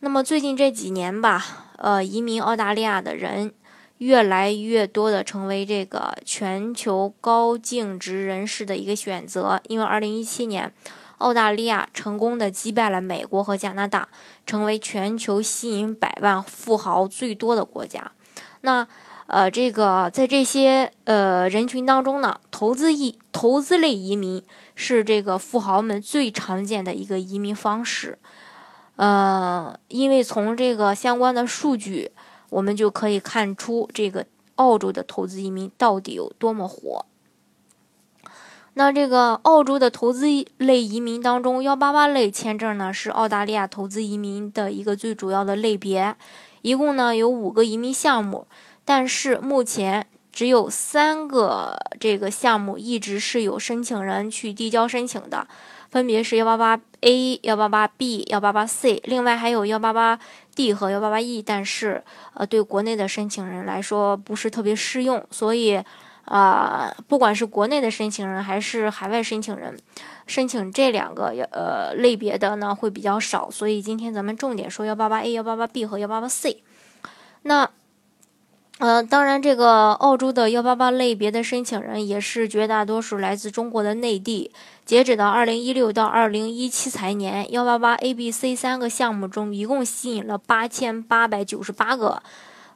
那么最近这几年吧，呃，移民澳大利亚的人越来越多的成为这个全球高净值人士的一个选择，因为二零一七年。澳大利亚成功的击败了美国和加拿大，成为全球吸引百万富豪最多的国家。那，呃，这个在这些呃人群当中呢，投资移投资类移民是这个富豪们最常见的一个移民方式。呃，因为从这个相关的数据，我们就可以看出这个澳洲的投资移民到底有多么火。那这个澳洲的投资类移民当中，幺八八类签证呢是澳大利亚投资移民的一个最主要的类别，一共呢有五个移民项目，但是目前只有三个这个项目一直是有申请人去递交申请的，分别是幺八八 A、幺八八 B、幺八八 C，另外还有幺八八 D 和幺八八 E，但是呃对国内的申请人来说不是特别适用，所以。啊，不管是国内的申请人还是海外申请人，申请这两个呃类别的呢会比较少，所以今天咱们重点说幺八八 A、幺八八 B 和幺八八 C。那，呃，当然这个澳洲的幺八八类别的申请人也是绝大多数来自中国的内地。截止到二零一六到二零一七财年，幺八八 A、B、C 三个项目中，一共吸引了八千八百九十八个。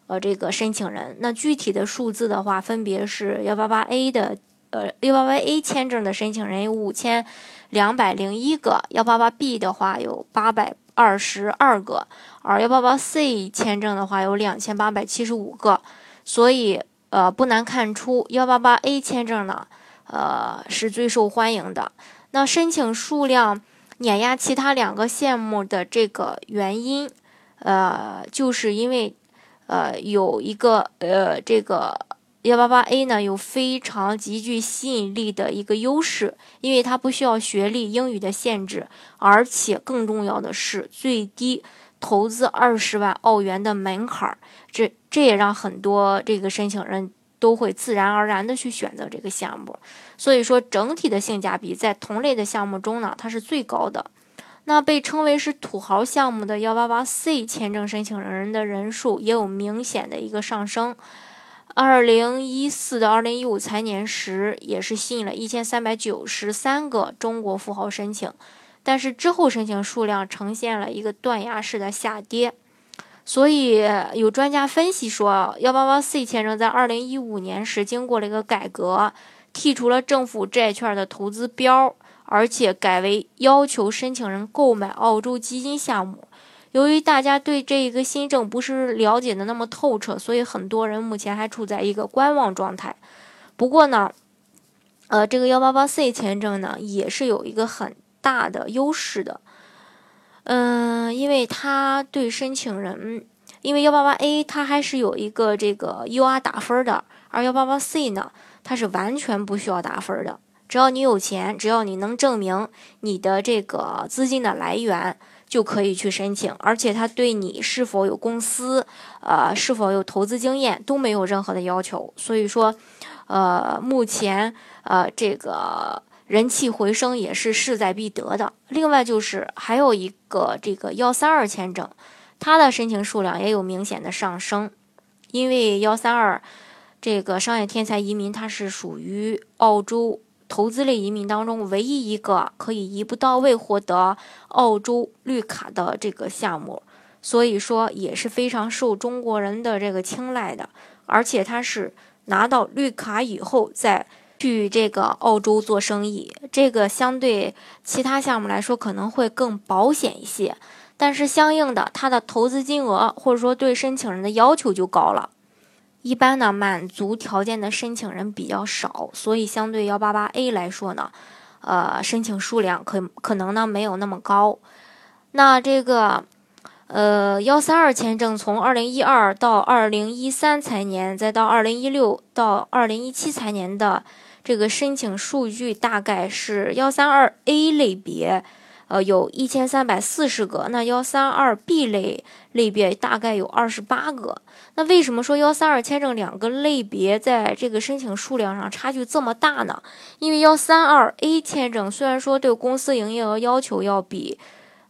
呃，这个申请人，那具体的数字的话，分别是幺八八 A 的，呃，幺八八 A 签证的申请人有五千两百零一个，幺八八 B 的话有八百二十二个，而幺八八 C 签证的话有两千八百七十五个，所以呃，不难看出幺八八 A 签证呢，呃，是最受欢迎的。那申请数量碾压其他两个项目的这个原因，呃，就是因为。呃，有一个呃，这个幺八八 A 呢，有非常极具吸引力的一个优势，因为它不需要学历、英语的限制，而且更重要的是最低投资二十万澳元的门槛儿，这这也让很多这个申请人都会自然而然的去选择这个项目，所以说整体的性价比在同类的项目中呢，它是最高的。那被称为是土豪项目的幺八八 C 签证申请人的人数也有明显的一个上升。二零一四到二零一五财年时，也是吸引了一千三百九十三个中国富豪申请，但是之后申请数量呈现了一个断崖式的下跌。所以有专家分析说，幺八八 C 签证在二零一五年时经过了一个改革，剔除了政府债券的投资标。而且改为要求申请人购买澳洲基金项目。由于大家对这一个新政不是了解的那么透彻，所以很多人目前还处在一个观望状态。不过呢，呃，这个幺八八 C 签证呢也是有一个很大的优势的。嗯，因为它对申请人，因为幺八八 A 它还是有一个这个 UR 打分的，而幺八八 C 呢，它是完全不需要打分的。只要你有钱，只要你能证明你的这个资金的来源，就可以去申请。而且他对你是否有公司，呃，是否有投资经验都没有任何的要求。所以说，呃，目前呃这个人气回升也是势在必得的。另外就是还有一个这个幺三二签证，它的申请数量也有明显的上升，因为幺三二这个商业天才移民，它是属于澳洲。投资类移民当中，唯一一个可以一步到位获得澳洲绿卡的这个项目，所以说也是非常受中国人的这个青睐的。而且他是拿到绿卡以后再去这个澳洲做生意，这个相对其他项目来说可能会更保险一些，但是相应的它的投资金额或者说对申请人的要求就高了。一般呢，满足条件的申请人比较少，所以相对幺八八 A 来说呢，呃，申请数量可可能呢没有那么高。那这个，呃，幺三二签证从二零一二到二零一三财年，再到二零一六到二零一七财年的这个申请数据大概是幺三二 A 类别，呃，有一千三百四十个，那幺三二 B 类类别大概有二十八个。那为什么说幺三二签证两个类别在这个申请数量上差距这么大呢？因为幺三二 A 签证虽然说对公司营业额要求要比，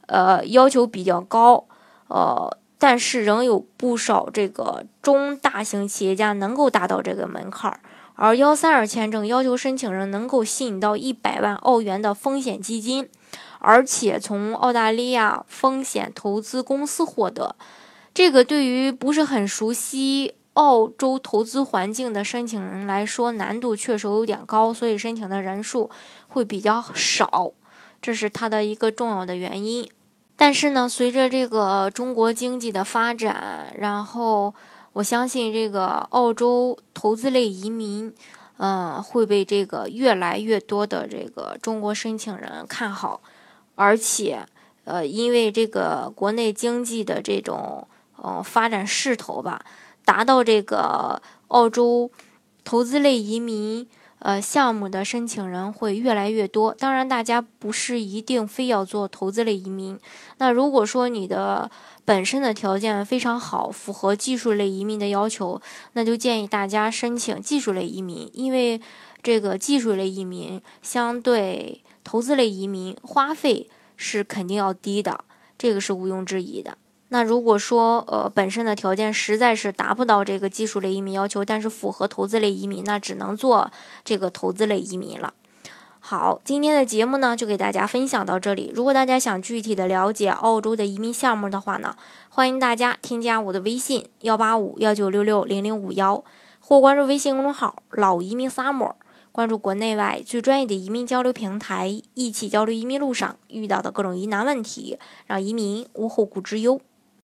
呃，要求比较高。呃，但是仍有不少这个中大型企业家能够达到这个门槛儿，而幺三二签证要求申请人能够吸引到一百万澳元的风险基金，而且从澳大利亚风险投资公司获得。这个对于不是很熟悉澳洲投资环境的申请人来说，难度确实有点高，所以申请的人数会比较少，这是它的一个重要的原因。但是呢，随着这个中国经济的发展，然后我相信这个澳洲投资类移民，嗯，会被这个越来越多的这个中国申请人看好，而且，呃，因为这个国内经济的这种呃发展势头吧，达到这个澳洲投资类移民。呃，项目的申请人会越来越多。当然，大家不是一定非要做投资类移民。那如果说你的本身的条件非常好，符合技术类移民的要求，那就建议大家申请技术类移民，因为这个技术类移民相对投资类移民花费是肯定要低的，这个是毋庸置疑的。那如果说呃本身的条件实在是达不到这个技术类移民要求，但是符合投资类移民，那只能做这个投资类移民了。好，今天的节目呢就给大家分享到这里。如果大家想具体的了解澳洲的移民项目的话呢，欢迎大家添加我的微信幺八五幺九六六零零五幺，或关注微信公众号老移民 summer，关注国内外最专业的移民交流平台，一起交流移民路上遇到的各种疑难问题，让移民无后顾之忧。